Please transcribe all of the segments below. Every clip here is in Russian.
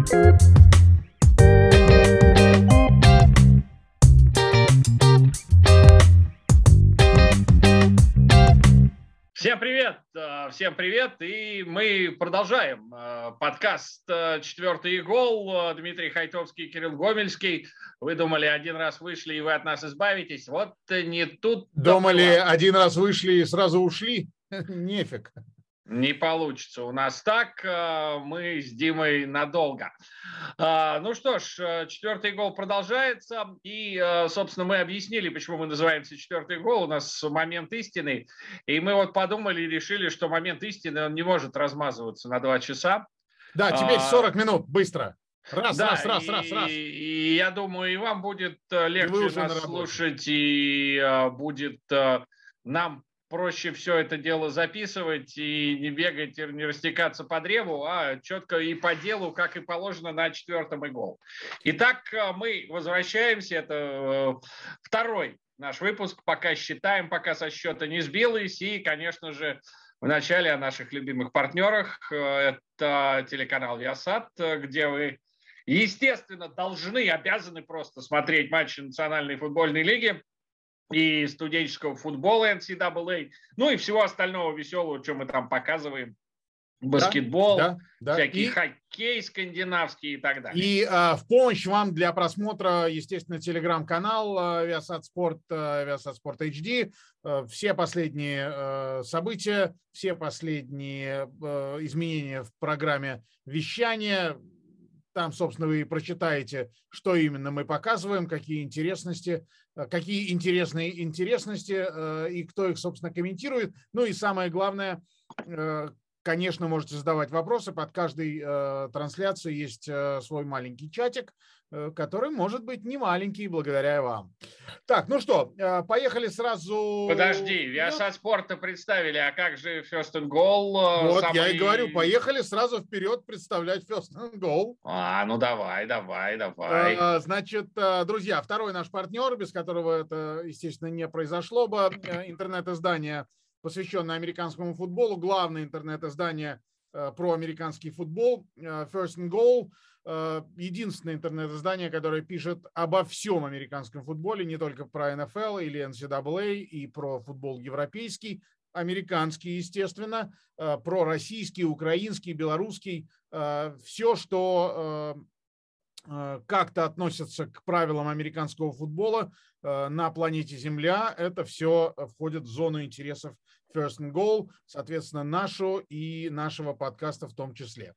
Всем привет, э, всем привет, и мы продолжаем э, подкаст э, «Четвертый гол». Дмитрий Хайтовский, Кирилл Гомельский. Вы думали, один раз вышли, и вы от нас избавитесь. Вот не тут. Думали, один раз вышли и сразу ушли? Нефиг. Не получится у нас так. Э, мы с Димой надолго. А, ну что ж, э, четвертый гол продолжается. И, э, собственно, мы объяснили, почему мы называемся четвертый гол. У нас момент истины. И мы вот подумали и решили, что момент истины, он не может размазываться на два часа. Да, теперь 40 а, минут, быстро. Раз, да, раз, раз, и, раз, раз. И я думаю, и вам будет легче нас слушать, и будет нам проще все это дело записывать и не бегать, не растекаться по древу, а четко и по делу, как и положено на четвертом и гол. Итак, э, мы возвращаемся. Это э, второй наш выпуск. Пока считаем, пока со счета не сбилось. И, конечно же, в начале о наших любимых партнерах. Э, это телеканал Ясад, где вы естественно, должны, обязаны просто смотреть матчи Национальной футбольной лиги и студенческого футбола NCAA, ну и всего остального веселого, что мы там показываем. Баскетбол, да, да, всякий и, хоккей скандинавский и так далее. И э, в помощь вам для просмотра, естественно, телеграм-канал Viasat Sport, Viasat Sport HD. Э, все последние э, события, все последние э, изменения в программе вещания, там, собственно, вы прочитаете, что именно мы показываем, какие интересности, э, какие интересные интересности э, и кто их, собственно, комментирует. Ну и самое главное, э, конечно, можете задавать вопросы. Под каждой трансляцией есть свой маленький чатик, Э, который может быть не маленький благодаря вам. Так, ну что, э, поехали сразу. Подожди, Виасат Спорта представили, а как же First and Goal? Э, вот самый... я и говорю, поехали сразу вперед представлять First and Goal. А, ну давай, давай, давай. Значит, друзья, второй наш партнер, без которого это, естественно, не произошло бы, интернет-издание, посвященное американскому футболу, главное интернет-издание про американский футбол, First and Goal – Э, единственное интернет-издание, которое пишет обо всем американском футболе, не только про НФЛ или NCAA, и про футбол европейский, американский, естественно, э, про российский, украинский, белорусский, э, все, что как-то относится к правилам американского футбола на планете Земля, это все входит в зону интересов First and Goal, соответственно, нашу и нашего подкаста в том числе.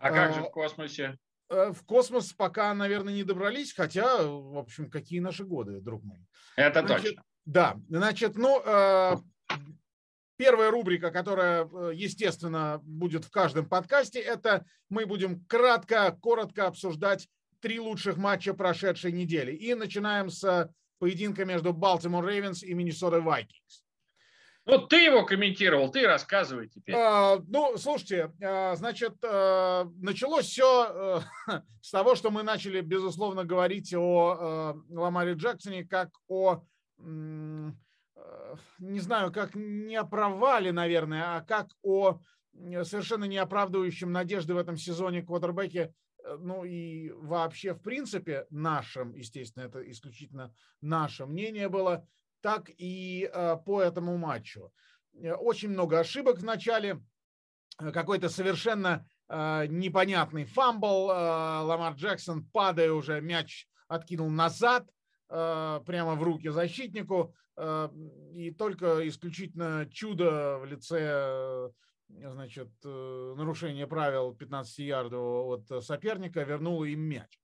А как же в космосе? Э, в космос пока, наверное, не добрались, хотя, в общем, какие наши годы, друг мой. Это значит, точно. Да, значит, ну, э, первая рубрика, которая, э, естественно, будет в каждом подкасте, это мы будем кратко, коротко обсуждать три лучших матча прошедшей недели. И начинаем с поединка между Baltimore Ravens и Minnesota Vikings. Ну, ты его комментировал, ты рассказывай теперь. А, ну, слушайте, а, значит, а, началось все а, с того, что мы начали, безусловно, говорить о а, Ламаре Джексоне как о, не знаю, как не о провале, наверное, а как о совершенно не оправдывающем надежды в этом сезоне квотербеке ну и вообще, в принципе, нашим, естественно, это исключительно наше мнение было, так и э, по этому матчу. Э, очень много ошибок в начале, э, какой-то совершенно непонятный фамбл, Ламар Джексон, падая уже, мяч откинул назад, прямо в руки защитнику, и только исключительно чудо в лице значит, нарушения правил 15-ярдового от соперника вернуло им мяч.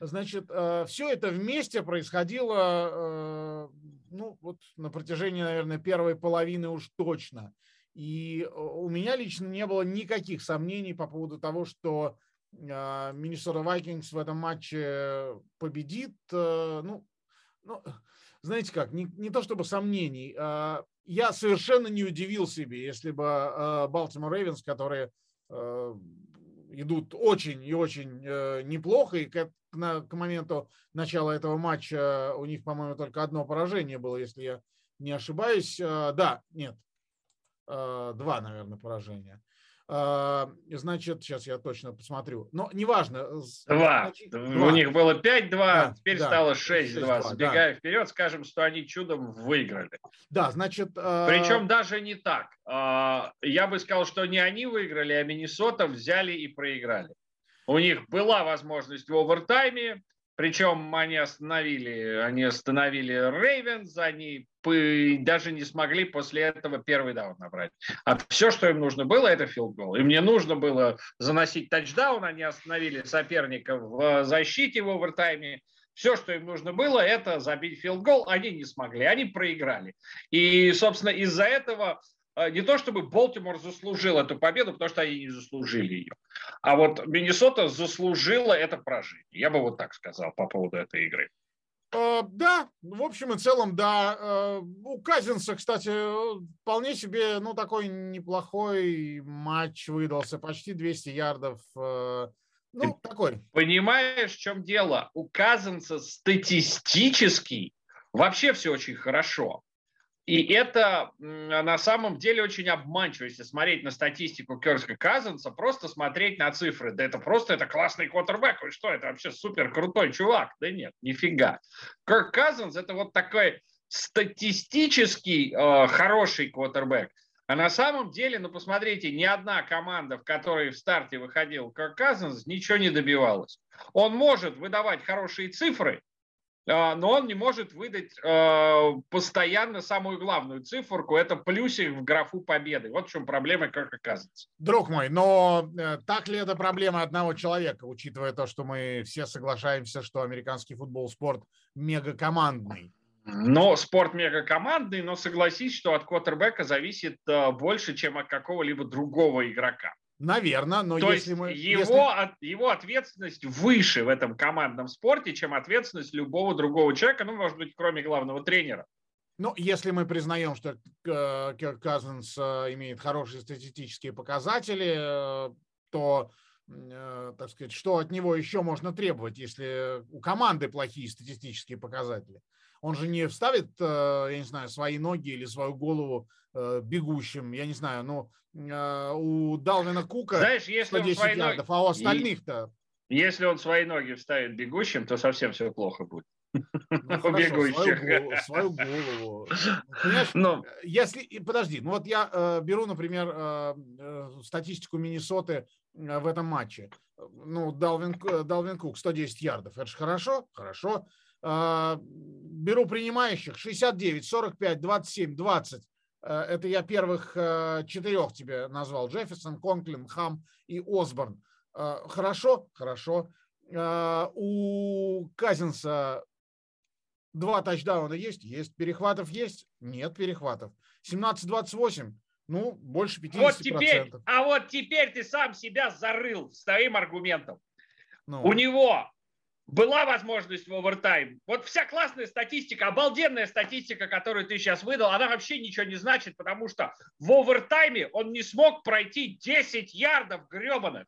Значит, э, все это вместе происходило, э, ну, вот на протяжении, наверное, первой половины уж точно. И э, у меня лично не было никаких сомнений по поводу того, что Миннесота Вайкингс в этом матче победит. Ну, ну знаете как, не, не то чтобы сомнений. Я совершенно не удивил себе, если бы Балтимор Рейвенс, которые идут очень и очень неплохо, и к, на, к моменту начала этого матча у них, по-моему, только одно поражение было, если я не ошибаюсь. Э, да, нет, э, два, наверное, поражения. А, значит, сейчас я точно посмотрю. Но неважно. Два. Значит, два. У них было 5-2, да, теперь да, стало 6-2. Сбегая да. вперед, скажем, что они чудом выиграли. Да, значит... Причем даже не так. А, я бы сказал, что не они выиграли, а Миннесота взяли и проиграли. У них была возможность в овертайме, причем они остановили, они остановили Рейвенс, они даже не смогли после этого первый даун набрать. А все, что им нужно было, это филдгол. Им не нужно было заносить тачдаун, они остановили соперника в защите в овертайме. Все, что им нужно было, это забить филдгол. Они не смогли, они проиграли. И, собственно, из-за этого а, не то чтобы Болтимор заслужил эту победу, потому что они не заслужили ее, а вот Миннесота заслужила это поражение. Я бы вот так сказал по поводу этой игры. Э, да, в общем и целом, да. Э, у Казинса, кстати, вполне себе, ну, такой неплохой матч выдался. Почти 200 ярдов. Ну, Ты такой. Понимаешь, в чем дело? У Казинса статистически вообще все очень хорошо. И это на самом деле очень обманчиво, если смотреть на статистику Керска Казанса, просто смотреть на цифры. Да это просто это классный квотербек. Вы что, это вообще супер крутой чувак. Да нет, нифига. Керк Казанс это вот такой статистический э, хороший квотербек. А на самом деле, ну посмотрите, ни одна команда, в которой в старте выходил Керк Казанс, ничего не добивалась. Он может выдавать хорошие цифры, но он не может выдать а, постоянно самую главную циферку, это плюсик в графу победы. Вот в чем проблема, как оказывается. Друг мой, но э, так ли это проблема одного человека, учитывая то, что мы все соглашаемся, что американский футбол спорт мегакомандный? Но спорт мегакомандный, но согласись, что от квотербека зависит э, больше, чем от какого-либо другого игрока. Наверное, но То если есть мы... Его, если... От, его ответственность выше в этом командном спорте, чем ответственность любого другого человека, ну, может быть, кроме главного тренера. Ну, если мы признаем, что э, Кирк Казанс э, имеет хорошие статистические показатели, э, то, так сказать, что от него еще можно требовать, если у команды плохие статистические показатели? Он же не вставит, я не знаю, свои ноги или свою голову бегущим, я не знаю, ну, а, у Далвина Кука Знаешь, если 110 ярдов, ноги... а у остальных-то... Если он свои ноги вставит бегущим, то совсем все плохо будет. Ну, бегущих. Свою голову. Понимаешь, Но... если... Подожди, ну вот я э, беру, например, э, э, статистику Миннесоты э, в этом матче. Ну, Далвин, э, Далвин Кук 110 ярдов. Это же хорошо? Хорошо. Э, беру принимающих 69, 45, 27, 20. Э, это я первых э, четырех тебе назвал. Джефферсон, Конклин, Хам и Осборн. Э, хорошо? Хорошо. У Казинса два тачдауна есть? Есть. Перехватов есть? Нет перехватов. 17-28. Ну, больше 50%. Вот теперь, а вот теперь ты сам себя зарыл с твоим аргументом. Ну. У него была возможность в овертайм. Вот вся классная статистика, обалденная статистика, которую ты сейчас выдал, она вообще ничего не значит, потому что в овертайме он не смог пройти 10 ярдов гребаных.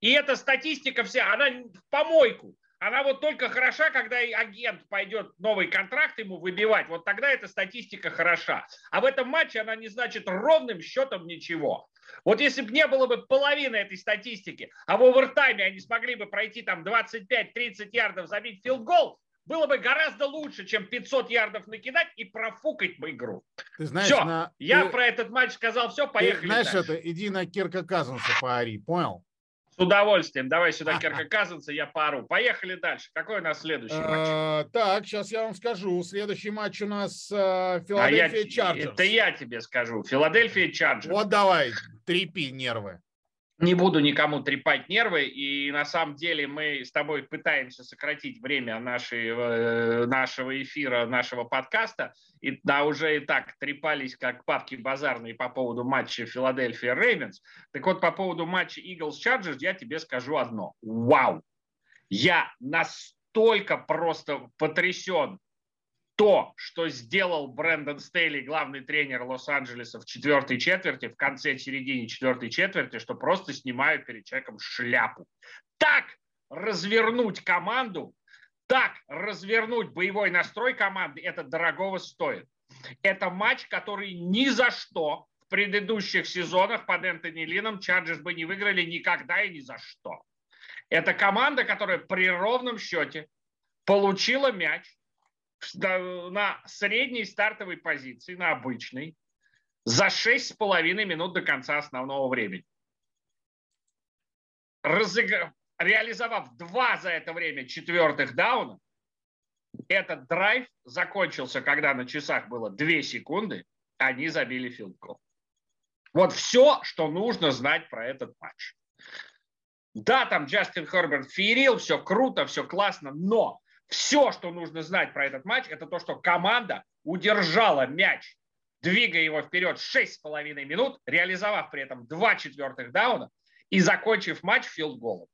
И эта статистика вся, она в помойку. Она вот только хороша, когда агент пойдет новый контракт ему выбивать. Вот тогда эта статистика хороша. А в этом матче она не значит ровным счетом ничего. Вот если бы не было бы половины этой статистики, а в овертайме они смогли бы пройти там 25-30 ярдов, забить филдгол, было бы гораздо лучше, чем 500 ярдов накидать и профукать бы игру. Ты знаешь, все, на... я ты... про этот матч сказал все, поехали Ты знаешь дальше. это, иди на Кирка Казинса поори, понял? С удовольствием. Давай сюда Кирка Казинса, я поору. Поехали дальше. Какой у нас следующий матч? А, так, сейчас я вам скажу. Следующий матч у нас э, Филадельфия Чарджерс. Это я тебе скажу. Филадельфия Чарджерс. Вот давай, трепи нервы не буду никому трепать нервы, и на самом деле мы с тобой пытаемся сократить время нашей, э, нашего эфира, нашего подкаста, и да, уже и так трепались как бабки базарные по поводу матча Филадельфия Рейвенс. Так вот, по поводу матча Eagles Chargers я тебе скажу одно. Вау! Я настолько просто потрясен то, что сделал Брэндон Стейли, главный тренер Лос-Анджелеса в четвертой четверти, в конце, середине четвертой четверти, что просто снимаю перед человеком шляпу. Так развернуть команду, так развернуть боевой настрой команды, это дорогого стоит. Это матч, который ни за что в предыдущих сезонах под Энтони Лином Чарджерс бы не выиграли никогда и ни за что. Это команда, которая при ровном счете получила мяч на средней стартовой позиции, на обычной, за 6,5 минут до конца основного времени. Разыгр... Реализовав два за это время четвертых дауна, этот драйв закончился, когда на часах было 2 секунды, они забили филдгол. Вот все, что нужно знать про этот матч. Да, там Джастин Херберт феерил, все круто, все классно, но все, что нужно знать про этот матч, это то, что команда удержала мяч двигая его вперед 6,5 минут, реализовав при этом два четвертых дауна и закончив матч филдголом,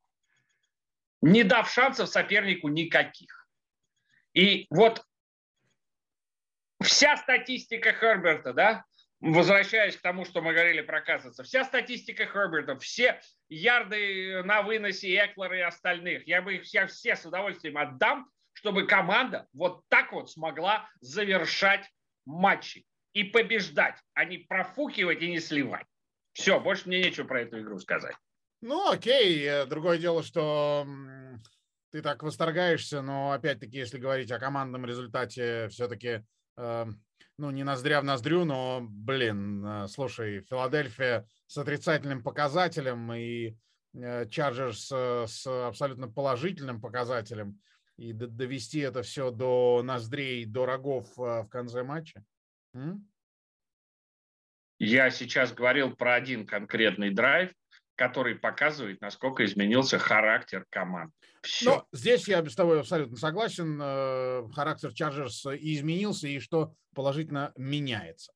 не дав шансов сопернику никаких. И вот вся статистика Херберта, да, возвращаясь к тому, что мы говорили про Казанца, вся статистика Херберта, все ярды на выносе Эклера и остальных, я бы их все, все с удовольствием отдам, чтобы команда вот так вот смогла завершать матчи и побеждать, а не профукивать и не сливать. Все, больше мне нечего про эту игру сказать. Ну, окей. Э, другое дело, что ты так восторгаешься, но опять-таки, если говорить о командном результате, все-таки, э, ну, не ноздря в ноздрю, но, блин, э, слушай, Филадельфия с отрицательным показателем и Чарджерс с абсолютно положительным показателем и довести это все до ноздрей, до рогов в конце матча. Я сейчас говорил про один конкретный драйв, который показывает, насколько изменился характер команд. Все. Но здесь я с тобой абсолютно согласен. Э, характер Чарджерс и изменился, и что положительно меняется.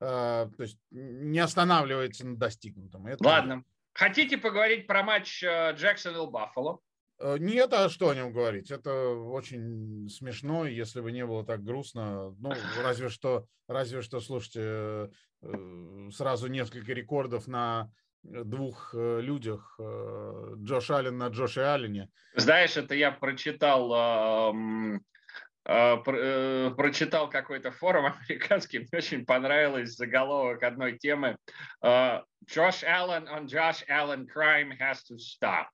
Э, то есть не останавливается на достигнутом. Это... Ладно. Хотите поговорить про матч э, Джексонвилл-Баффало? Э, нет, а что о нем говорить? Это очень смешно, если бы не было так грустно. Ну, разве что, разве что, слушайте, э, э, сразу несколько рекордов на двух людях. Джош Аллен на Джоше Аллене. Знаешь, это я прочитал прочитал какой-то форум американский, мне очень понравилось заголовок одной темы. Джош Аллен on Josh Allen crime has to stop.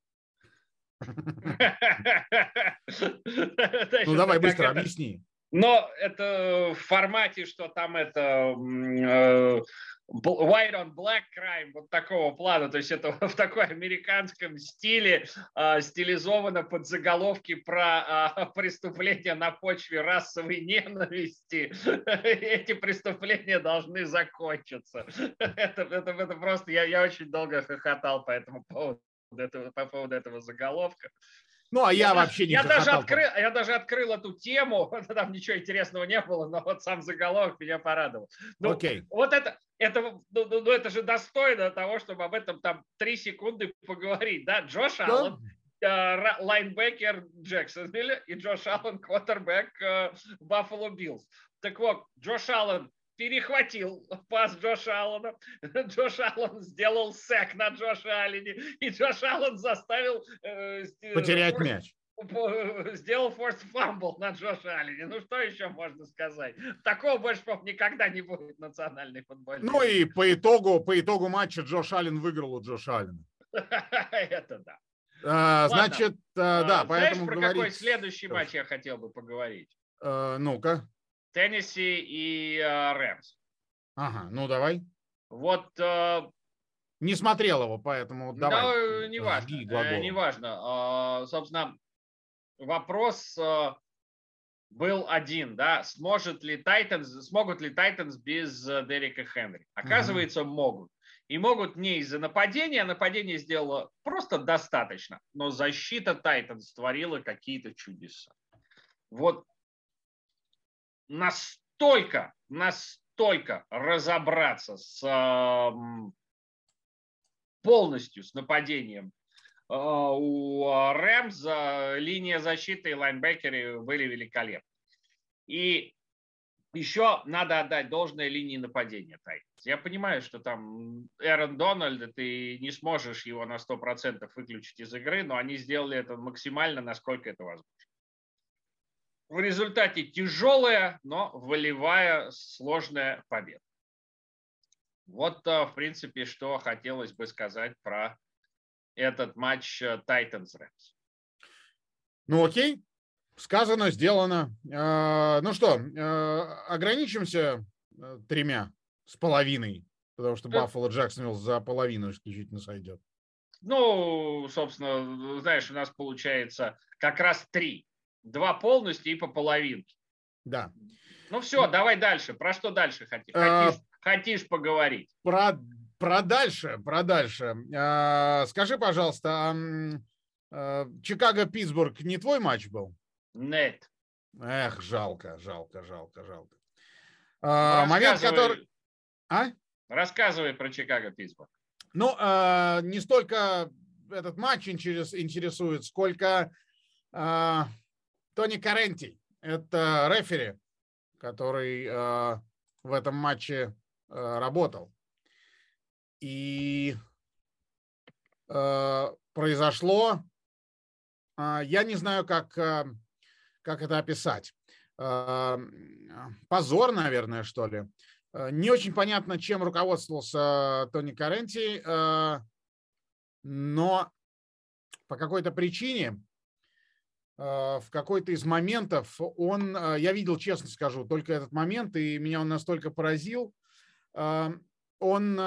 Ну давай быстро объясни. Но это в формате, что там это э, white on black crime, вот такого плана, то есть это в такой американском стиле э, стилизовано под заголовки про э, преступления на почве расовой ненависти. Эти преступления должны закончиться. Это, это, это просто, я, я очень долго хохотал по этому поводу этого, по поводу этого заголовка. Ну, а я, я вообще не я даже, открыл, я даже открыл эту тему, там ничего интересного не было, но вот сам заголовок меня порадовал. Ну, Окей. Вот это, это, ну, ну, ну, это же достойно того, чтобы об этом там три секунды поговорить. Да, Джош да. Аллен, э, лайнбекер Джексонвилля и Джош Аллен, квотербек Баффало Биллс. Так вот, Джош Аллен перехватил пас Джоша Аллена. Джош Аллен сделал сек на Джоша Аллене, и Джош Аллен заставил... Э, Потерять force, мяч. Сделал force fumble на Джоша Аллене. Ну, что еще можно сказать? Такого больше, никогда не будет национальной футбольной. Ну, и по итогу, по итогу матча Джош Аллен выиграл у Джоша Аллена. Это да. А, значит, а, да, поэтому про говорить... какой следующий матч я хотел бы поговорить? А, ну-ка. Теннесси и э, Рэмс. Ага, ну давай. Вот э, не смотрел его, поэтому давай. Да, неважно. Э, неважно. А, собственно, вопрос был один, да, сможет ли Тайтанс, смогут ли Тайтанс без Дерека Хенри? Оказывается, угу. могут. И могут не из-за нападения, а нападение сделало просто достаточно, но защита Тайтанс творила какие-то чудеса. Вот настолько, настолько разобраться с полностью с нападением а, у Рэмс линия защиты и лайнбекеры были великолепны. И еще надо отдать должное линии нападения Тайтанс. Я понимаю, что там Эрон Дональд, ты не сможешь его на 100% выключить из игры, но они сделали это максимально, насколько это возможно в результате тяжелая, но волевая сложная победа. Вот, в принципе, что хотелось бы сказать про этот матч Titans Rams. Ну окей, сказано, сделано. А, ну что, ограничимся э, тремя с половиной, потому что Баффало Джексонвилл за половину исключительно сойдет. Ну, собственно, знаешь, у нас получается как раз три. Два полностью и по половинке. Да. Ну все, давай дальше. Про что дальше хотишь, а, хотишь, хотишь поговорить? Про, про дальше, про дальше. А, скажи, пожалуйста, а, Чикаго-Питтсбург не твой матч был? Нет. Эх, жалко, жалко, жалко, жалко. А, момент, который... А? Рассказывай про Чикаго-Питтсбург. Ну, а, не столько этот матч интересует, сколько а, Тони Каренти. Это рефери, который а, в этом матче а, работал. И а, произошло а, я не знаю, как, а, как это описать. А, позор, наверное, что ли. Не очень понятно, чем руководствовался Тони Каренти, но по какой-то причине в какой-то из моментов он, я видел, честно скажу, только этот момент, и меня он настолько поразил, он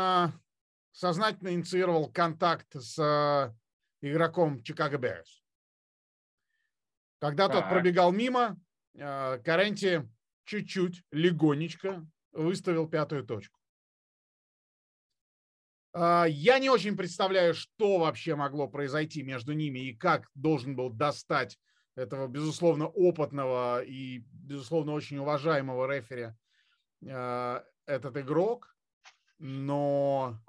сознательно инициировал контакт с игроком Чикаго Берс. Когда так. тот пробегал мимо, Каренти чуть-чуть, легонечко выставил пятую точку. Я не очень представляю, что вообще могло произойти между ними и как должен был достать этого, безусловно, опытного и, безусловно, очень уважаемого рефери а, этот игрок. Но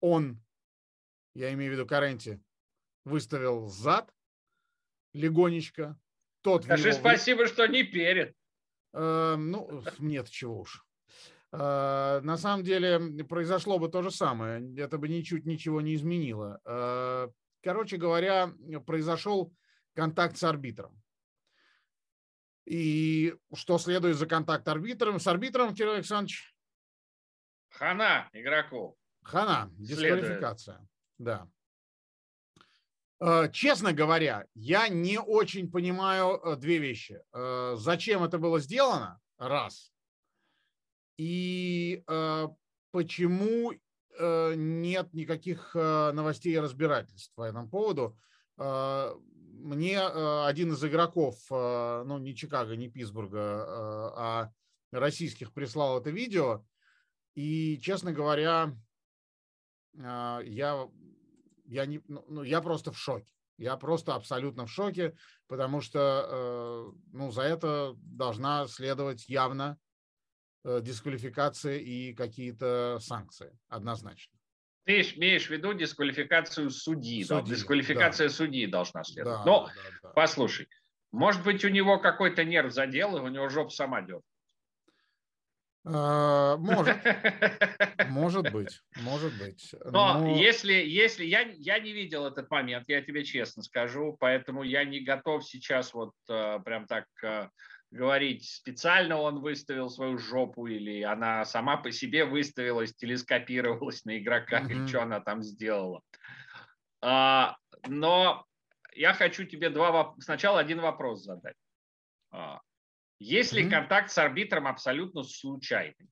он, я имею в виду Каренти, выставил зад, легонечко. Тот Скажи него... спасибо, что не перед. Э, ну, нет, чего уж. Э, на самом деле произошло бы то же самое. Это бы ничуть ничего не изменило. Э, короче говоря, произошел контакт с арбитром. И что следует за контакт арбитром? С арбитром, Кирилл Александрович? Хана игроку. Хана, дисквалификация. Следует. Да. Э, честно говоря, я не очень понимаю э, две вещи. Э, зачем это было сделано? Раз. И почему нет никаких новостей и разбирательств по этому поводу? Мне один из игроков, ну не Чикаго, не Питтсбурга, а российских прислал это видео. И, честно говоря, я я, не, ну, ну, я просто в шоке. Я просто абсолютно в шоке, потому что э, ну, за это должна следовать явно э, дисквалификация и какие-то санкции, однозначно. Ты имеешь в виду дисквалификацию судьи. судьи да? Дисквалификация да. судьи должна следовать. Да, Но, да, да. послушай, может быть, у него какой-то нерв задел, и у него жопа сама дернула. А, может, может быть, может быть. Но, Но если, если я, я не видел этот момент, я тебе честно скажу, поэтому я не готов сейчас вот э, прям так э, говорить, специально он выставил свою жопу или она сама по себе выставилась, телескопировалась на игрока, mm-hmm. или что она там сделала. А, но я хочу тебе два сначала один вопрос задать. А, если mm-hmm. контакт с арбитром абсолютно случайный,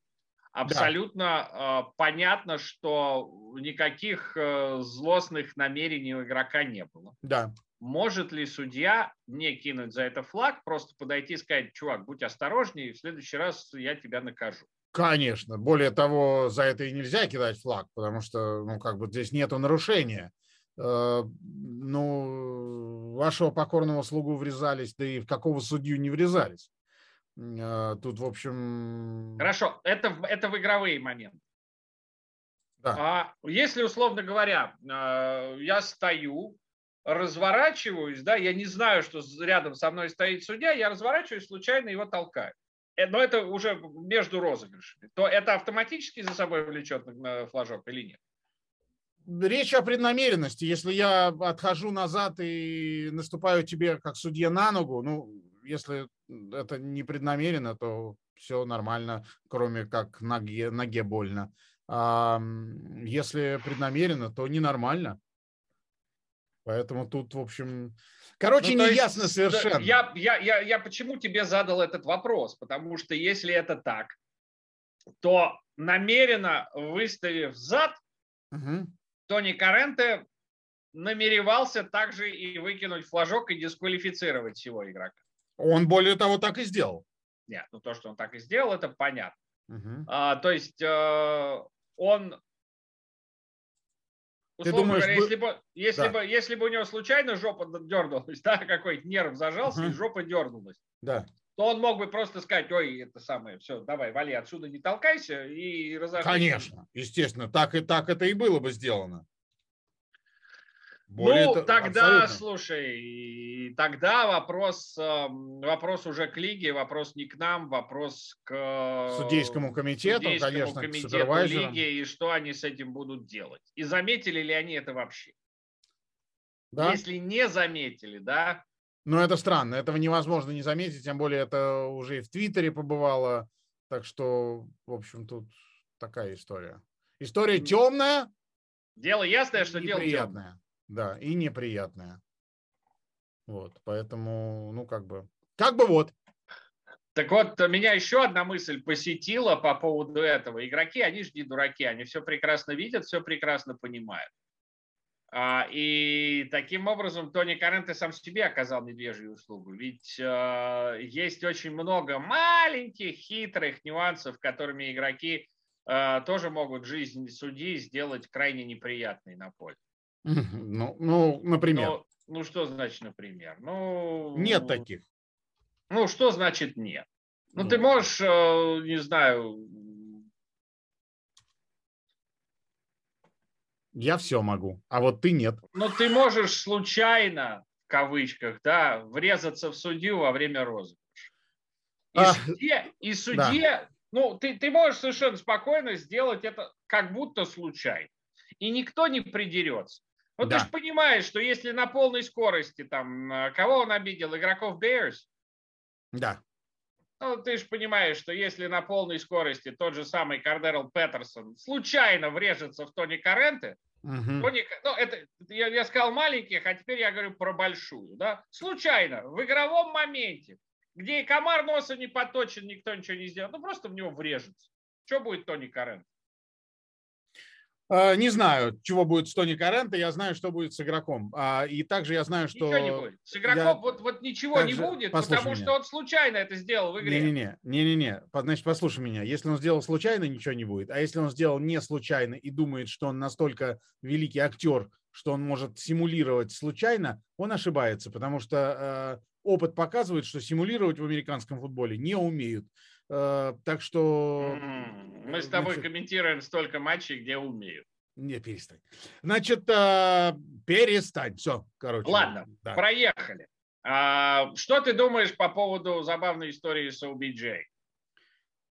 абсолютно да. э, понятно, что никаких э, злостных намерений у игрока не было. Да. Может ли судья не кинуть за это флаг, просто подойти и сказать, чувак, будь осторожнее, в следующий раз я тебя накажу? Конечно. Более того, за это и нельзя кидать флаг, потому что, ну, как бы здесь нету нарушения. Э, ну, вашего покорного слугу врезались, да и в какого судью не врезались. А, тут, в общем... Хорошо, это, это в игровые моменты. Да. А если, условно говоря, а, я стою, разворачиваюсь, да, я не знаю, что рядом со мной стоит судья, я разворачиваюсь, случайно его толкаю. Э, но это уже между розыгрышами. То это автоматически за собой влечет флажок или нет? Речь о преднамеренности. Если я отхожу назад и наступаю тебе как судья на ногу, ну, если это не преднамеренно, то все нормально, кроме как ноге, ноге больно. А если преднамеренно, то ненормально. Поэтому тут, в общем, короче, ну, не ясно совершенно. Я, я, я, я почему тебе задал этот вопрос? Потому что если это так, то намеренно выставив зад, угу. Тони Каренте намеревался также и выкинуть флажок и дисквалифицировать всего игрока. Он, более того, так и сделал. Нет, ну то, что он так и сделал, это понятно. Угу. А, то есть э, он Ты думаешь, говоря, если, бы, если, да. бы, если бы у него случайно жопа дернулась, да, какой-то нерв зажался, угу. и жопа дернулась, да. то он мог бы просто сказать, ой, это самое, все, давай, вали отсюда, не толкайся, и разошлись. Конечно, естественно, так и так это и было бы сделано. Более ну, тогда, абсолютно. слушай, тогда вопрос, эм, вопрос уже к лиге, вопрос не к нам, вопрос к судейскому комитету, судейскому конечно, комитету к лиги, и что они с этим будут делать. И заметили ли они это вообще? Да? Если не заметили, да? Ну, это странно, этого невозможно не заметить, тем более это уже и в Твиттере побывало, так что, в общем, тут такая история. История темная. Дело ясное, что дело темное да, и неприятная. Вот, поэтому, ну, как бы, как бы вот. Так вот, меня еще одна мысль посетила по поводу этого. Игроки, они же не дураки, они все прекрасно видят, все прекрасно понимают. А, и таким образом Тони Каренте сам себе оказал медвежью услугу. Ведь э, есть очень много маленьких, хитрых нюансов, которыми игроки э, тоже могут жизнь судьи сделать крайне неприятной на поле. Ну, ну например. Ну, ну, что значит, например? Ну, нет таких. Ну, что значит нет? Ну, ну ты можешь, э, не знаю... Я все могу, а вот ты нет. Ну, ты можешь случайно, в кавычках, да, врезаться в судью во время розыгрыша. И, а, судье, и судье, да. ну, ты, ты можешь совершенно спокойно сделать это как будто случайно. И никто не придерется. Ну, да. ты же понимаешь, что если на полной скорости, там, э, кого он обидел? Игроков Bears? Да. Ну, ты же понимаешь, что если на полной скорости тот же самый Кардерл Петерсон случайно врежется в Тони Каренте, угу. Тони, ну, это, я, я сказал маленьких, а теперь я говорю про большую, да, случайно, в игровом моменте, где и комар носа не поточен, никто ничего не сделал, ну, просто в него врежется. Что будет Тони Карент? А, не знаю, чего будет с Тони Каренто, я знаю, что будет с игроком. А, и также я знаю, что... Ничего не будет. С игроком я... вот, вот ничего также... не будет, потому меня. что он случайно это сделал в игре. Не-не-не, не-не-не, значит, послушай меня. Если он сделал случайно, ничего не будет. А если он сделал не случайно и думает, что он настолько великий актер, что он может симулировать случайно, он ошибается, потому что э, опыт показывает, что симулировать в американском футболе не умеют. Э, так что... Мы с тобой значит, комментируем столько матчей, где умеют. Не, перестань. Значит, э, перестань. Все, короче. Ладно, да. проехали. А, что ты думаешь по поводу забавной истории с OBJ?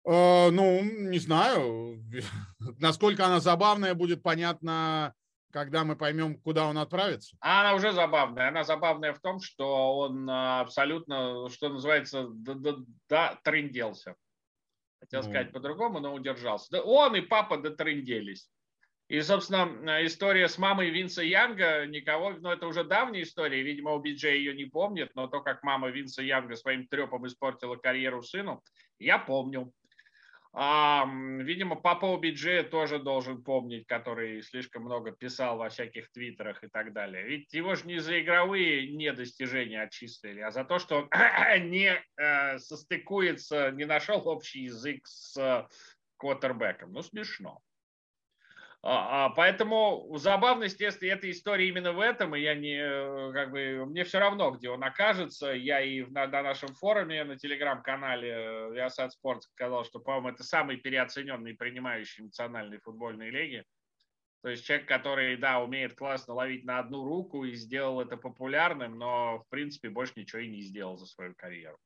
Э, ну, не знаю. Насколько она забавная, будет понятно, когда мы поймем, куда он отправится. А она уже забавная. Она забавная в том, что он абсолютно, что называется, дотрынделся. Хотел ну. сказать по-другому, но удержался. Да он и папа дотрынделись. И, собственно, история с мамой Винса Янга никого, ну это уже давняя история, видимо, ОБДЖ ее не помнит, но то, как мама Винса Янга своим трепом испортила карьеру сыну, я помню. А, видимо, папа OBJ тоже должен помнить, который слишком много писал во всяких твиттерах и так далее. Ведь его же не за игровые недостижения отчислили, а за то, что он не э, состыкуется, не нашел общий язык с э, квотербеком. Ну, смешно. А, а, поэтому забавность этой истории именно в этом, и я не, э, как бы, мне все равно, где он окажется. Я и на, на нашем форуме, на телеграм-канале Viasat Sport сказал, что, по-моему, это самый переоцененный принимающий национальной футбольной лиги. То есть человек, который, да, умеет классно ловить на одну руку и сделал это популярным, но, в принципе, больше ничего и не сделал за свою карьеру.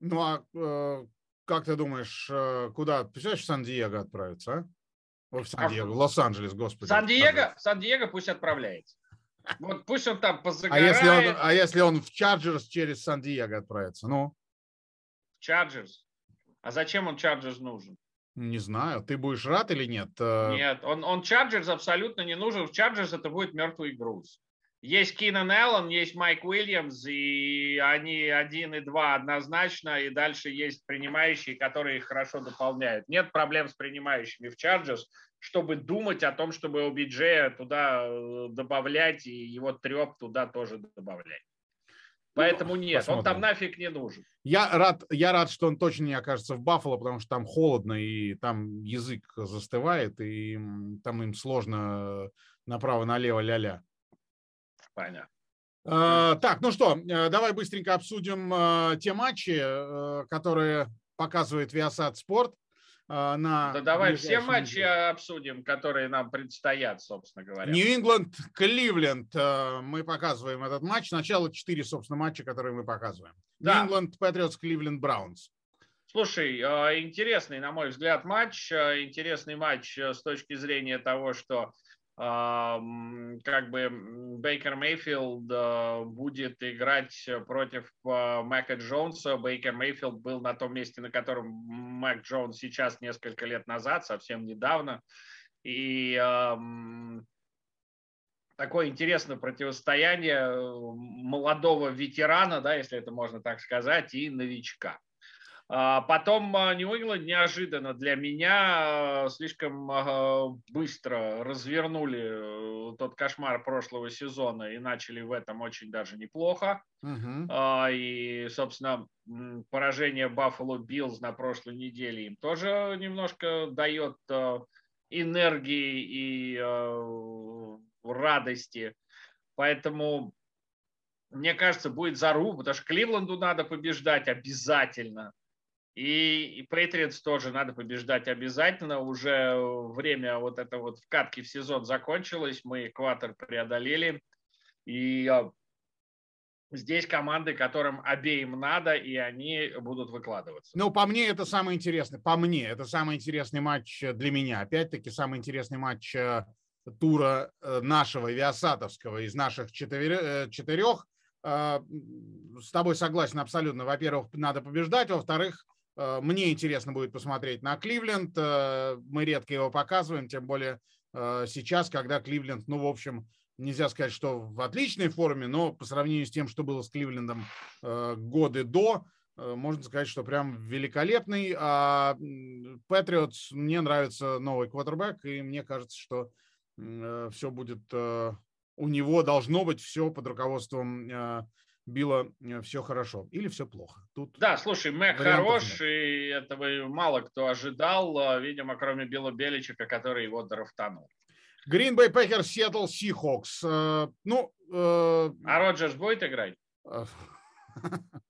Ну, а э, как ты думаешь, э, куда, представляешь, в Сан-Диего отправиться, а? В Сан-Диего, Лос-Анджелес, господи. Сан-Диего, Сан-Диего пусть отправляется. Вот пусть он там позагорает. А если он, а если он в Чарджерс через Сан-Диего отправится? Ну? Чарджерс? А зачем он Чарджерс нужен? Не знаю. Ты будешь рад или нет? Э, нет, он, он Чарджерс абсолютно не нужен. В Чарджерс это будет мертвый груз. Есть Кинан Эллен, есть Майк Уильямс, и они один и два однозначно, и дальше есть принимающие, которые их хорошо дополняют. Нет проблем с принимающими в Чарджерс, чтобы думать о том, чтобы OBJ туда э, добавлять и его треп туда тоже добавлять. Поэтому ну, нет, посмотрим. он там нафиг не нужен. Я рад, я рад, что он точно не окажется в Баффало, потому что там холодно, и там язык застывает, и там им сложно направо-налево ля-ля. Понятно. Uh, так, ну что, э, давай быстренько обсудим uh, те матчи, uh, которые показывает Viasat Sport. А, на да давай все матчи неделе. обсудим, которые нам предстоят, собственно говоря. Нью-Ингланд, Кливленд. Э, мы показываем этот матч. Сначала четыре, собственно, матча, которые мы показываем. Нью-Ингланд, Патриотс, Кливленд, Браунс. Слушай, э, интересный, на мой взгляд, матч. Э, интересный матч с точки зрения того, что как бы Бейкер Мейфилд э, будет играть против э, Мэка Джонса. Бейкер Мейфилд был на том месте, на котором Мак Джонс сейчас несколько лет назад, совсем недавно. И такое интересное противостояние э, молодого ветерана, да, если это можно так сказать, и новичка. А потом Нью-Ингланд неожиданно для меня слишком быстро развернули э, тот кошмар прошлого сезона и начали в этом очень даже неплохо. Угу. И, собственно, поражение Баффало Биллз на прошлой неделе им тоже немножко дает энергии и радости. Поэтому, мне кажется, будет заруба, потому что Кливленду надо побеждать обязательно. И, Патриотс тоже надо побеждать обязательно. Уже время вот это вот вкатки в сезон закончилось. Мы экватор преодолели. И а, здесь команды, которым обеим надо, и они будут выкладываться. Ну, по мне, это самый интересный. По мне, это самый интересный матч для меня. Опять-таки, самый интересный матч э, тура э, нашего Виасатовского из наших четырех. четырех. Э, с тобой согласен абсолютно. Во-первых, надо побеждать. Во-вторых, Э, мне интересно будет посмотреть на Кливленд. Э, мы редко его показываем, тем более э, сейчас, когда Кливленд, ну, в общем, нельзя сказать, что в отличной форме, но по сравнению с тем, что было с Кливлендом годы до, можно сказать, что прям великолепный. А Патриотс, мне нравится новый квотербек, и мне кажется, что все будет у него должно быть все под руководством Билла э, все хорошо или все плохо. Тут да, слушай, Мэг хорош, и этого мало кто ожидал, а, видимо, кроме Билла Беличика, который его драфтанул. Green Bay Packers, Seattle Seahawks. Э, ну, э, а Роджерс будет играть?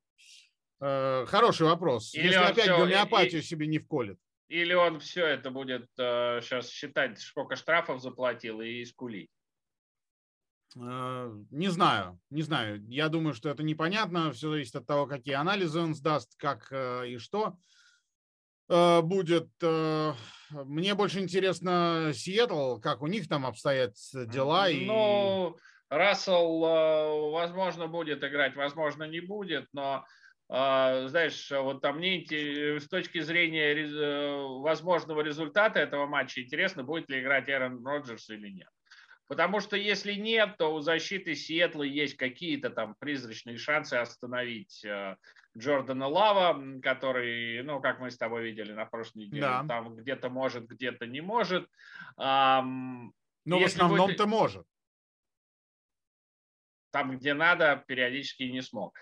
Хороший вопрос. Или Если опять все, гомеопатию и, себе не вколет. Или он все это будет сейчас считать, сколько штрафов заплатил и скулить. Э, не знаю, не знаю. Я думаю, что это непонятно. Все зависит от того, какие анализы он сдаст, как э, и что э, будет. Мне больше интересно Сиэтл, как у них там обстоят дела. Ну, и... Рассел, возможно, будет играть, возможно, не будет, но знаешь, вот там мне с точки зрения возможного результата этого матча интересно, будет ли играть Эрон Роджерс или нет. Потому что если нет, то у защиты Сиэтла есть какие-то там призрачные шансы остановить э, Джордана Лава, который, ну, как мы с тобой видели на прошлой неделе, да. там где-то может, где-то не может. Но в основном-то будет... может. Там, где надо, периодически не смог.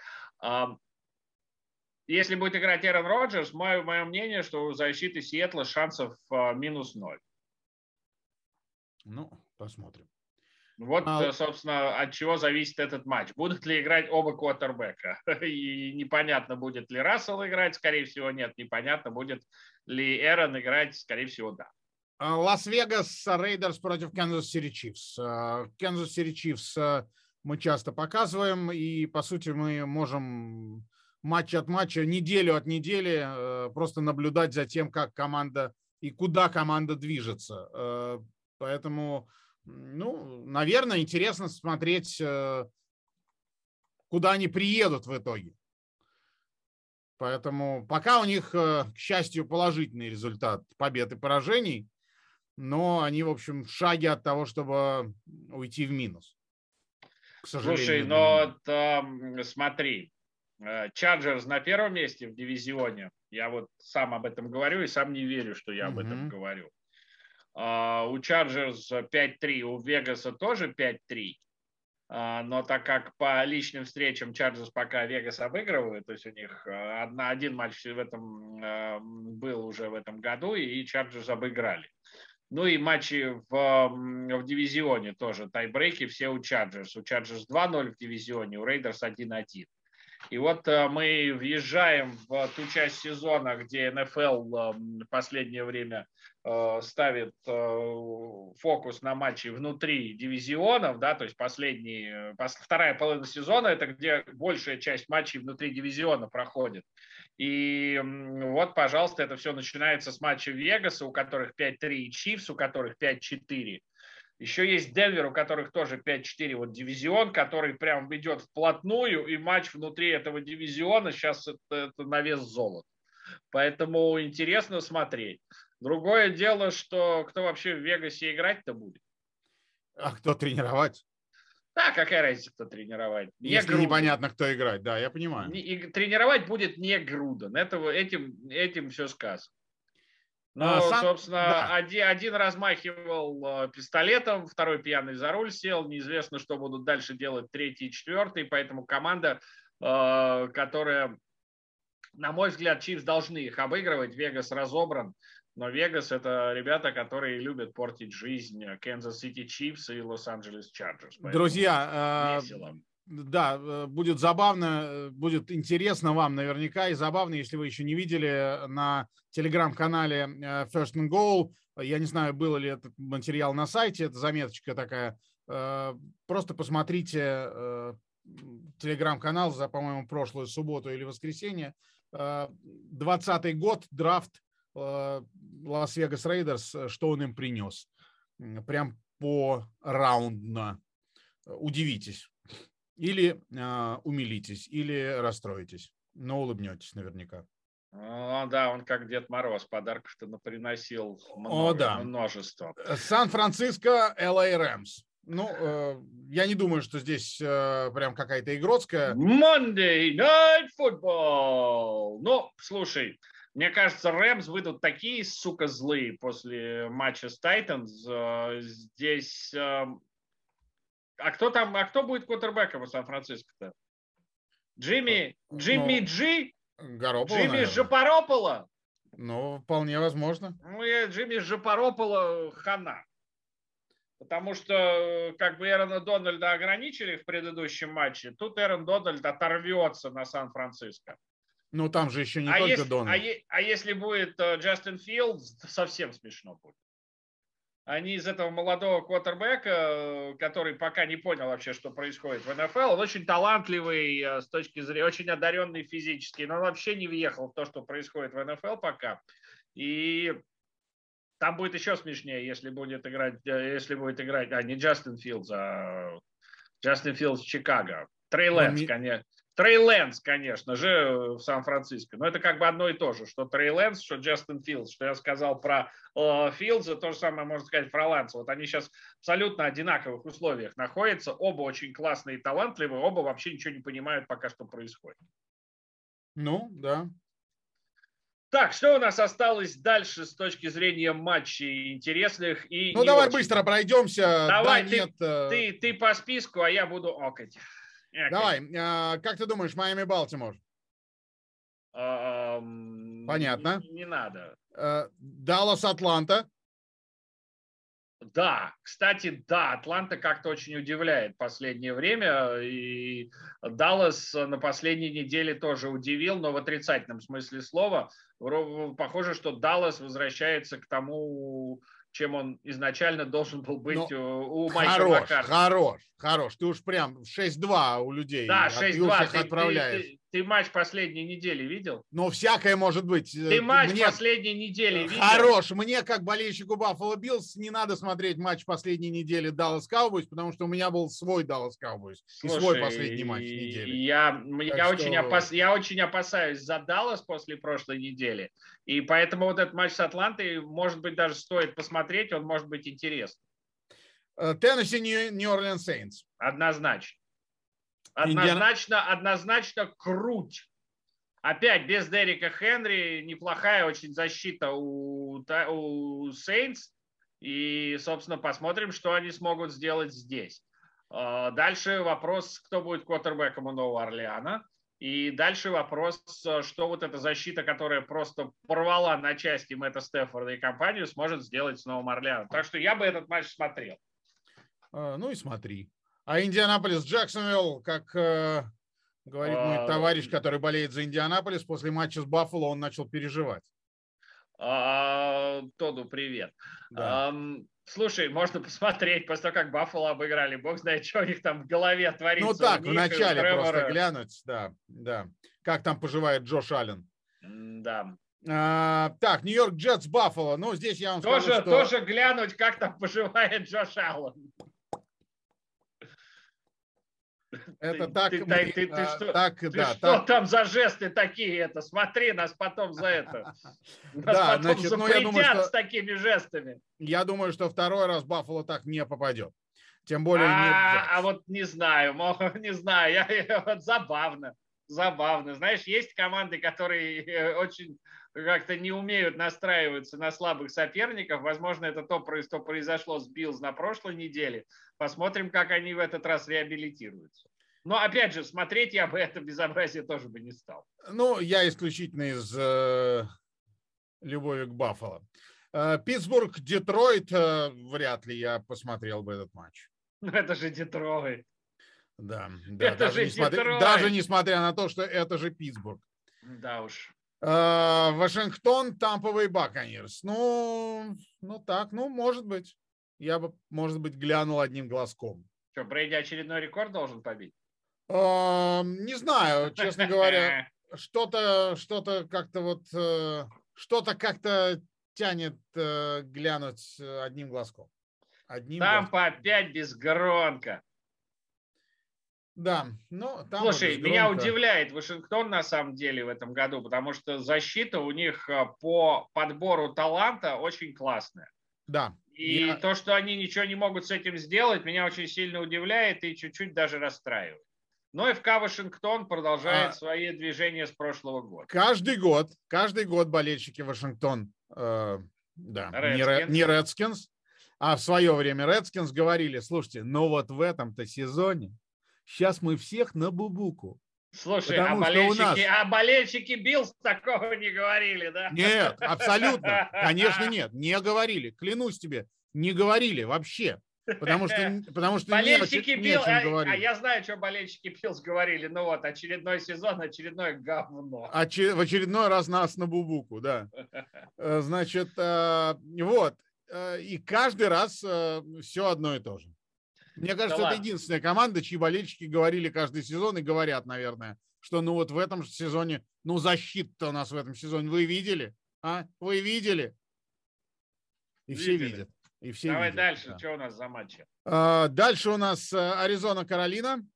Если будет играть Эрон Роджерс, мое, мое мнение, что у защиты Сиэтла шансов а, минус ноль. Ну, посмотрим. Вот, а... Э, собственно, от чего зависит этот матч. Будут ли играть оба квотербека? И непонятно, будет ли Рассел играть, скорее всего, нет. Непонятно, будет ли Эрон играть, скорее всего, да. А, Лас-Вегас, Рейдерс против Канзас-Сити Чифс. Канзас-Сити Чифс мы часто показываем, и, по сути, мы можем матч от матча, неделю от недели э, просто наблюдать за тем, как команда и куда команда движется. Э, поэтому ну, наверное, интересно смотреть, э, куда они приедут в итоге. Поэтому пока у них, к счастью, положительный результат побед и поражений, но они, в общем, в шаге от того, чтобы уйти в минус. Слушай, но там, смотри, Чарджерс на первом месте в дивизионе. Я вот сам об этом говорю и сам не верю, что я об mm-hmm. этом говорю. Э, у Чарджерс 5-3, у Вегаса тоже 5-3. Э, а, но так как по личным встречам Чарджерс пока Вегас обыгрывают, то есть у них одна, один матч в этом был уже в этом году, и Чарджерс обыграли. Ну и матчи в, в дивизионе тоже, тайбрейки все у Чарджерс. У Чарджерс 2-0 в дивизионе, у Рейдерс 1-1. И вот э, мы въезжаем в ту часть сезона, где НФЛ в последнее время э, ставит э, фокус на матчи внутри дивизионов, да, то есть последний, вторая половина сезона, это где большая часть матчей внутри дивизиона проходит. И вот, пожалуйста, это все начинается с матча Вегаса, у которых 5-3, и Чивс, у которых 5-4. Еще есть Денвер, у которых тоже 5-4 вот дивизион, который прям идет вплотную, и матч внутри этого дивизиона сейчас это, это на вес золота. Поэтому интересно смотреть. Другое дело, что кто вообще в Вегасе играть-то будет? А кто тренировать? Да, какая разница, кто тренировать? Не Если Груден. непонятно, кто играть, да, я понимаю. И тренировать будет не Груден. Этого, этим, этим все сказано. Ну, а, сам... собственно, да. один, один размахивал э, пистолетом, второй пьяный за руль сел. Неизвестно, что будут дальше делать третий и четвертый. Поэтому команда, э, которая, на мой взгляд, Чивс должны их обыгрывать. Вегас разобран. Но Вегас – это ребята, которые любят портить жизнь City Chiefs и Лос-Анджелес Чарджерс. Друзья, весело. Да, э, будет забавно, э, будет интересно вам наверняка и забавно, если вы еще не видели на телеграм-канале э, First and Goal. Я не знаю, был ли этот материал на сайте, это заметочка такая. Просто посмотрите телеграм-канал за, по-моему, прошлую субботу или воскресенье. 20 год, драфт Лас-Вегас Рейдерс, что он им принес. Прям по раундно. Удивитесь. Или э, умилитесь, или расстроитесь, но улыбнетесь наверняка. О, да, он как Дед Мороз, подарков-то приносил много, О, да. множество. Э, Сан-Франциско, LA Rams. Ну, э, я не думаю, что здесь э, прям какая-то игра такая. Monday Night Football. Ну, слушай, мне кажется, Рэмс выйдут такие, сука, злые после матча с Тайтанс. Э, здесь э, а кто там, а кто будет квотербеком у Сан-Франциско-то? Джимми, ну, Джимми ну, Джи? Гарополо, Джимми наверное. Жапарополо? Ну, вполне возможно. Ну, я Джимми Жапарополо хана. Потому что как бы Эрона Дональда ограничили в предыдущем матче, тут Эрон Дональд оторвется на Сан-Франциско. Ну, там же еще не а только если, Дональд. А, е, а если будет э, Джастин Филдс, совсем смешно будет они из этого молодого квотербека, э, который пока не понял вообще, что происходит в НФЛ, он очень талантливый э, с точки зрения, очень одаренный физически, но он вообще не въехал в то, что происходит в НФЛ пока. И там будет еще смешнее, если будет играть, если будет играть, а не Джастин Филдс, а Джастин Филдс Чикаго. Трей Лэнс, конечно. Трей Лэнс, конечно же, в Сан-Франциско. Но это как бы одно и то же, что Трей Лэнс, что Джастин Филдс. Что я сказал про э, Филдса, то же самое можно сказать про Лэнса. Вот они сейчас абсолютно одинаковых условиях находятся. Оба очень классные и талантливые, оба вообще ничего не понимают пока, что происходит. Ну, да. Так, что у нас осталось дальше с точки зрения матчей интересных и Ну, давай очень. быстро пройдемся. Давай, да, ты, нет... Э, ты, ты по списку, а я буду окать. Давай, а, как ты думаешь, Майами Балтимор? Понятно. Не, не надо. Э, Даллас Атланта. Да, кстати, да, Атланта как-то очень удивляет последнее время, и Даллас на последней неделе тоже удивил, но в отрицательном смысле слова. Похоже, что Даллас возвращается к тому чем он изначально должен был быть ну, у Майка Хорош, Маккарти. хорош, хорош. Ты уж прям 6-2 у людей. Да, 6-2. Ты, отправляешь. ты матч последней недели видел? Ну, всякое может быть. Ты матч мне... последней недели видел? Хорош. Мне, как болельщику Баффало Биллс, не надо смотреть матч последней недели Даллас Cowboys, потому что у меня был свой Даллас Cowboys и свой последний матч недели. Я, я, что... очень опас, я очень опасаюсь за Даллас после прошлой недели, и поэтому вот этот матч с Атлантой, может быть, даже стоит посмотреть, он может быть интересным. Э, Теннесси, Нью-Орлеан Сейнс. Однозначно. Однозначно, Индиана... однозначно круть. Опять без Дерека Хенри неплохая очень защита у, у Saints. И, собственно, посмотрим, что они смогут сделать здесь. А, дальше вопрос, кто будет квотербеком у Нового Орлеана. И дальше вопрос, что вот эта защита, которая просто порвала на части Мэтта Стефорда и компанию, сможет сделать с Новым Орлеаном. Так что я бы этот матч смотрел. А, ну и смотри. А Индианаполис Джексонвилл, как э, говорит мой а, товарищ, который болеет за Индианаполис, после матча с Баффало он начал переживать. А, Тоду привет. Да. А, слушай, можно посмотреть, после того, как Баффало обыграли, бог знает, что у них там в голове творится. Ну так, в начале просто глянуть, да, да. Как там поживает Джош Аллен. Да. А, так, Нью-Йорк Джетс Баффало. Ну, здесь я вам тоже, скажу, что... Тоже глянуть, как там поживает Джош Аллен. Это так, ты, мы, ты, ты, а, что, так, ты да, что так. там за жесты такие? Это смотри, нас потом за это. Нас да, потом значит, ну, я думаю, что, с такими жестами. Я думаю, что второй раз Баффало так не попадет. Тем более а, не. А вот не знаю, не знаю, я, я, вот забавно, забавно. Знаешь, есть команды, которые э, очень как-то не умеют настраиваться на слабых соперников. Возможно, это то, что произошло с Биллз на прошлой неделе. Посмотрим, как они в этот раз реабилитируются. Но опять же, смотреть я бы это безобразие тоже бы не стал. Ну, я исключительно из э, любови к Баффало. Э, Питтсбург, Детройт, э, вряд ли я посмотрел бы этот матч. Ну, это же Детройт. Да, да это даже, же несмотря, даже несмотря на то, что это же Питтсбург. Да уж. Э, Вашингтон, Тамповый Баконерс. Ну, ну так, ну, может быть. Я бы, может быть, глянул одним глазком. Что, Брейди очередной рекорд должен побить? Э, не знаю, честно говоря. Что-то, что-то как-то вот, э, что-то как-то тянет глянуть одним глазком. Одним Тампа глазком. опять без гронка. Да, ну там Слушай, меня удивляет Вашингтон на самом деле в этом году, потому что защита у них э, по подбору таланта очень классная. Да. И я... то, что они ничего не могут с этим сделать, меня очень сильно удивляет и чуть-чуть даже расстраивает. Но ФК Вашингтон продолжает а... свои движения с прошлого года. Каждый год, каждый год болельщики Вашингтон, э, да, Redskins. не Редскинс, а в свое время Редскинс говорили, слушайте, ну вот в этом-то сезоне Сейчас мы всех на бубуку. Слушай, а болельщики, нас... а болельщики Биллс такого не говорили, да? Нет, абсолютно. Конечно, нет. Не говорили. Клянусь тебе, не говорили вообще. Потому что, потому что болельщики не, Билл, не а, а я знаю, что болельщики Биллс говорили. Ну вот, очередной сезон, очередное говно. Очер, в очередной раз нас на бубуку, да. Э, значит, э, вот. Э, и каждый раз все одно и то же. Мне кажется, да это ладно. единственная команда, чьи болельщики говорили каждый сезон и говорят, наверное, что ну вот в этом сезоне, ну защита у нас в этом сезоне, вы видели? А? Вы видели? И видели. все видят. И все Давай видят, дальше, да. что у нас за матчи? А, дальше у нас э, Аризона-Каролина.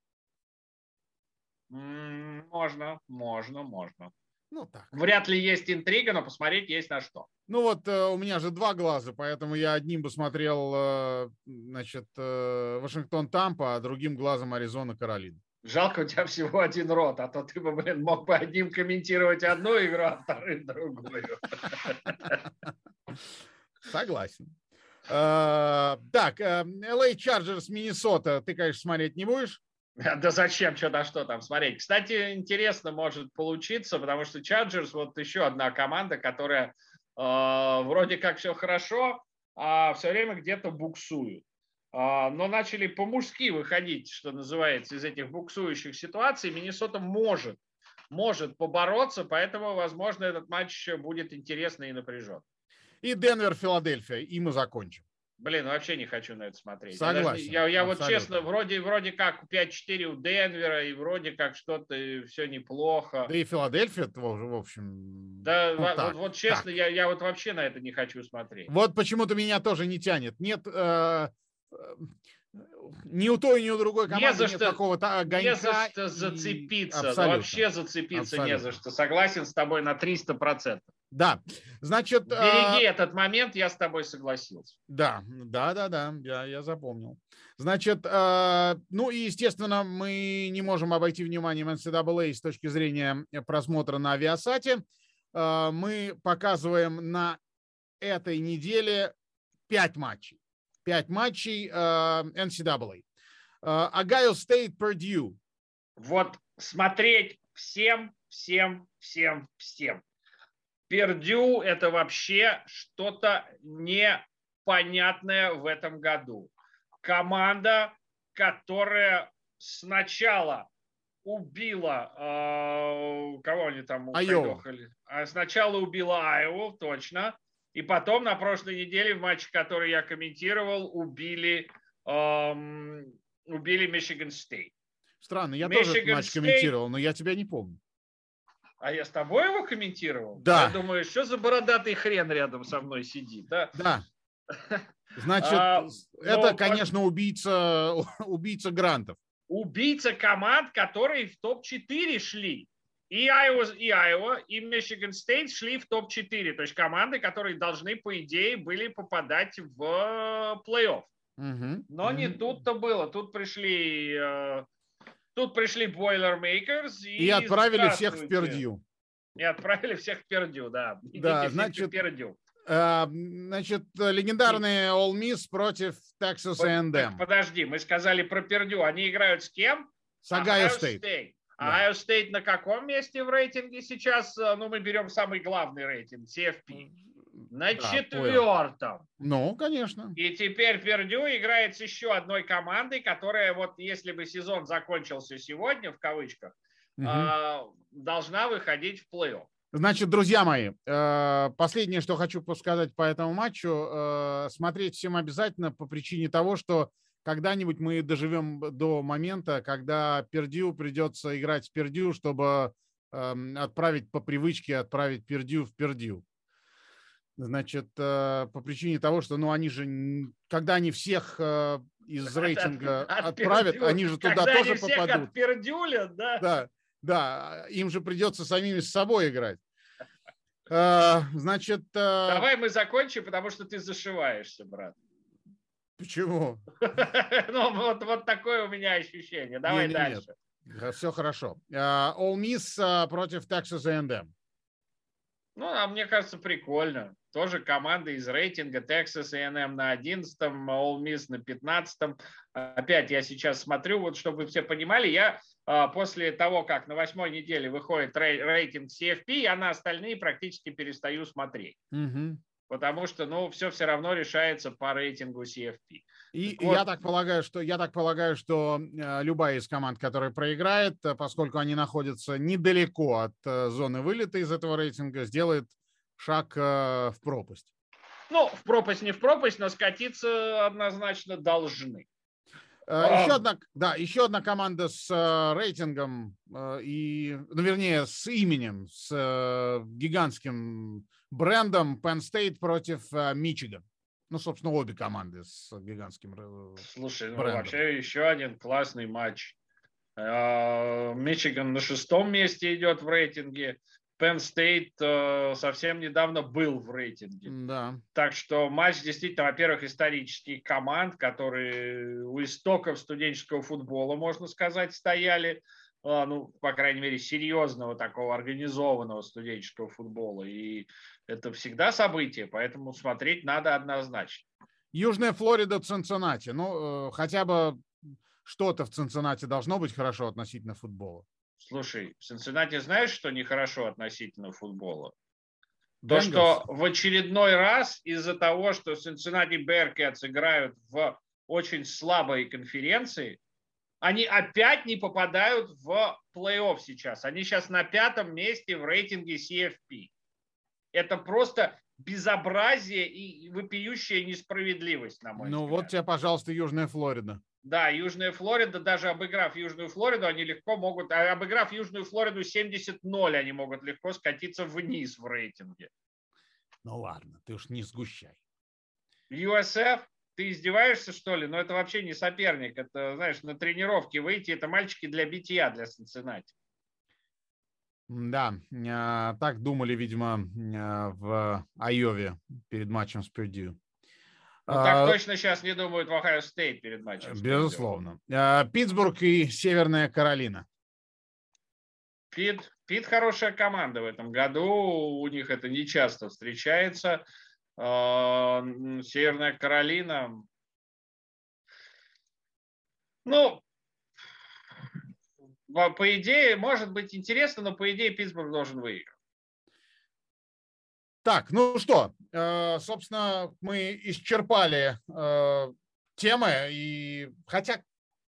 Можно, можно, можно. Ну так. Вряд ли есть интрига, но посмотреть есть на что. Ну вот э, у меня же два глаза, поэтому я одним бы смотрел, э, значит, э, Вашингтон-Тампа, а другим глазом Аризона-Каролина. Жалко, у тебя всего один рот, а то ты бы, блин, мог бы одним комментировать одну игру, а вторым другую. Согласен. Так, LA Chargers, Миннесота, ты, конечно, смотреть не будешь? Да зачем, что-то что там смотреть. Кстати, интересно может получиться, потому что Chargers вот еще одна команда, которая э, вроде как все хорошо, а все время где-то буксуют. Э, но начали по-мужски выходить, что называется, из этих буксующих ситуаций. Миннесота может, может побороться, поэтому, возможно, этот матч будет интересный и напряжен. И Денвер, Филадельфия, и мы закончим. Блин, вообще не хочу на это смотреть. Согласен. Я, я, я вот честно, вроде, вроде как 5-4 у Денвера, и вроде как что-то все неплохо. Да и Филадельфия, в общем. Да, ну, вот, так, вот честно, я, я вот вообще на это не хочу смотреть. Вот почему-то меня тоже не тянет. Нет, э, э ни у той, ни у другой команды не за нет какого-то огонька. Не за что зацепиться. И... вообще зацепиться Абсолютно. не за что. Согласен с тобой на 300%. Да, значит... Береги а... этот момент, я с тобой согласился. Да, да, да, да, я, я запомнил. Значит, а, ну и, естественно, мы не можем обойти вниманием NCAA с точки зрения просмотра на Виасате. А, мы показываем на этой неделе пять матчей. Пять матчей а, NCAA. Ohio State, Purdue. Вот смотреть всем, всем, всем, всем. Пердю – это вообще что-то непонятное в этом году. Команда, которая сначала убила, э, кого они там уехали? А сначала убила Айову, точно. И потом на прошлой неделе в матче, который я комментировал, убили, эм, убили Мичиган Стейт. Странно, я Michigan тоже матч комментировал, но я тебя не помню. А я с тобой его комментировал? Да. Я думаю, что за бородатый хрен рядом со мной сидит, да? Да. Значит, а, это, но, конечно, убийца, убийца грантов. Убийца команд, которые в топ-4 шли. И Iowa, и Iowa, и Michigan State шли в топ-4. То есть команды, которые должны, по идее, были попадать в плей-офф. Угу. Но угу. не тут-то было. Тут пришли э, Тут пришли Boilermakers и, и отправили всех в Пердью. И отправили всех в Пердью, да. Идите да, значит, Пердью. Э, значит, легендарные All Miss против Texas A&M. Подожди, мы сказали про Пердью. Они играют с кем? С Ohio State. State. Да. Ohio State на каком месте в рейтинге сейчас? Э, ну, мы берем самый главный рейтинг, CFP. На да, четвертом. Понял. Ну, конечно. И теперь Пердю играет с еще одной командой, которая вот если бы сезон закончился сегодня, в кавычках, угу. должна выходить в плей-офф. Значит, друзья мои, э, последнее, что хочу сказать по этому матчу, э, смотреть всем обязательно по причине того, что когда-нибудь мы доживем до момента, когда Пердю придется играть с Пердю, чтобы эм, отправить по привычке, отправить Пердю в Пердю. Значит, э, по причине того, что, ну, они же, когда они всех э, из рейтинга от, от, отправят, они же туда тоже они попадут. Пердюлят, да? Да, да, им же придется самими с собой играть. Э, значит... Давай мы закончим, потому что ты зашиваешься, брат. Почему? Ну, вот, вот такое у меня ощущение. Давай дальше. Все хорошо. All Miss против Texas A&M. Ну, а мне кажется, прикольно. Тоже команда из рейтинга Texas A&M на 11, Ole Miss на 15. Опять я сейчас смотрю, вот чтобы вы все понимали, я а, после того, как на восьмой неделе выходит рейтинг CFP, я на остальные практически перестаю смотреть. Угу потому что, ну, все все равно решается по рейтингу CFP. И так вот, я так полагаю, что я так полагаю, что э, любая из команд, которая проиграет, э, поскольку они находятся недалеко от э, зоны вылета из этого рейтинга, сделает шаг в пропасть. Ну, в пропасть не в пропасть, но скатиться однозначно должны. Еще одна, да, еще одна команда с рейтингом и, ну, вернее, с именем, с гигантским брендом Penn State против э, Мичиган. Ну, собственно, обе команды с гигантским э, Слушай, ну брендом. вообще еще один классный матч. Э, Мичиган на шестом месте идет в рейтинге. Penn State совсем недавно был в рейтинге. Да. Так что матч действительно, во-первых, исторический команд, которые у истоков студенческого футбола, можно сказать, стояли. А, ну, по крайней мере, серьезного такого организованного студенческого футбола. И это всегда событие, поэтому смотреть надо однозначно. Южная Флорида, Цинциннати. Ну, э, хотя бы что-то в Цинциннати должно быть хорошо относительно футбола. Слушай, в Цинциннати знаешь, что нехорошо относительно футбола? То, что в очередной раз из-за того, что Cincinnati Bearcats играют в очень слабой конференции, они опять не попадают в плей-офф сейчас. Они сейчас на пятом месте в рейтинге CFP. Это просто безобразие и вопиющая несправедливость, на мой ну, взгляд. Ну вот тебе, пожалуйста, Южная Флорида. Да, Южная Флорида, даже обыграв Южную Флориду, они легко могут, а обыграв Южную Флориду 70-0, они могут легко скатиться вниз в рейтинге. Ну ладно, ты уж не сгущай. USF, ты издеваешься, что ли? Но ну, это вообще не соперник. Это, знаешь, на тренировке выйти, это мальчики для битья, для Цинциннати. Да, а, так думали, видимо, а, в Айове перед матчем с Пердью. Ну, так а, точно сейчас не думают в Ohio Стейт перед матчем. Безусловно. Питтсбург и Северная Каролина. Пит, Пит хорошая команда в этом году. У них это не часто встречается. Северная Каролина. Ну, по идее, может быть интересно, но по идее Питтсбург должен выиграть. Так, ну что, э, собственно, мы исчерпали э, темы, и хотя,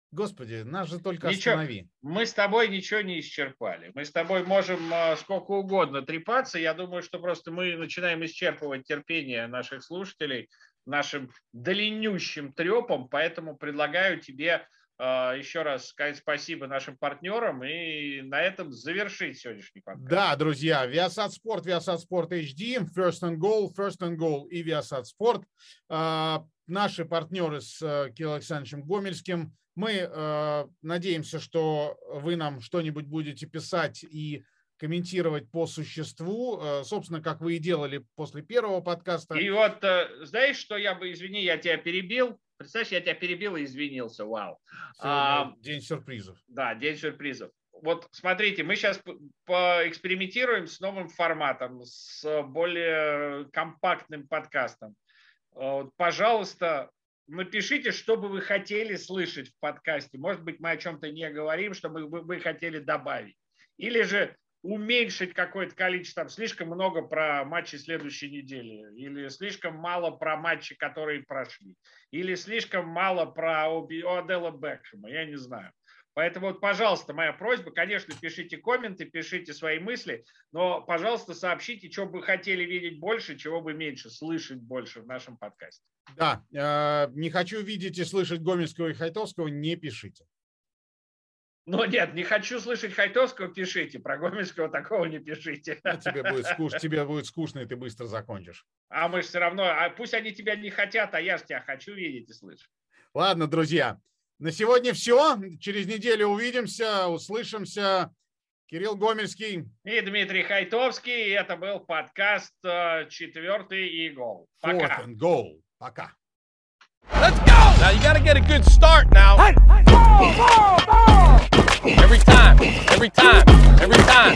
господи, нас же только ничего, останови. Мы с тобой ничего не исчерпали. Мы с тобой можем э, сколько угодно трепаться. Я думаю, что просто мы начинаем исчерпывать терпение наших слушателей нашим длиннющим трепом, поэтому предлагаю тебе еще раз сказать спасибо нашим партнерам и на этом завершить сегодняшний подкаст. Да, друзья, Viasat Sport, Viasat Sport HD, First and Goal, First and Goal и Viasat Sport. А, наши партнеры с э, Кириллом Александровичем Гомельским. Мы э, надеемся, что вы нам что-нибудь будете писать и комментировать по существу, э, собственно, как вы и делали после первого подкаста. И вот, знаешь, что я бы, извини, я тебя перебил, Представляешь, я тебя перебил и извинился, вау. А, день сюрпризов. Да, день сюрпризов. Вот смотрите, мы сейчас поэкспериментируем с новым форматом, с более компактным подкастом. Вот, пожалуйста, напишите, что бы вы хотели слышать в подкасте. Может быть, мы о чем-то не говорим, что бы вы хотели добавить. Или же уменьшить какое-то количество, там, слишком много про матчи следующей недели, или слишком мало про матчи, которые прошли, или слишком мало про Одела Бекхэма, я не знаю. Поэтому вот, пожалуйста, моя просьба, конечно, пишите комменты, пишите свои мысли, но, пожалуйста, сообщите, что бы хотели видеть больше, чего бы меньше, слышать больше в нашем подкасте. Да, э, не хочу видеть и слышать Гомельского и Хайтовского, не пишите. Ну нет, не хочу слышать Хайтовского, пишите. Про Гомельского такого не пишите. Ну, тебе, будет скучно, тебе будет скучно, и ты быстро закончишь. А мы же все равно, а пусть они тебя не хотят, а я же тебя хочу видеть и слышать. Ладно, друзья, на сегодня все. Через неделю увидимся, услышимся. Кирилл Гомельский. И Дмитрий Хайтовский. И это был подкаст э, «Четвертый и гол». Пока. Fourth and goal. Пока. Let's go! Now you got to get a good start now. Hey, hey, ball, ball, ball. Every time, every time, every time.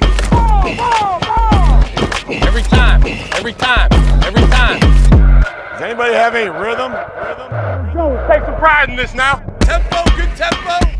Every time, every time, every time. Does anybody have any rhythm? Rhythm? Take some pride in this now. Tempo, good tempo.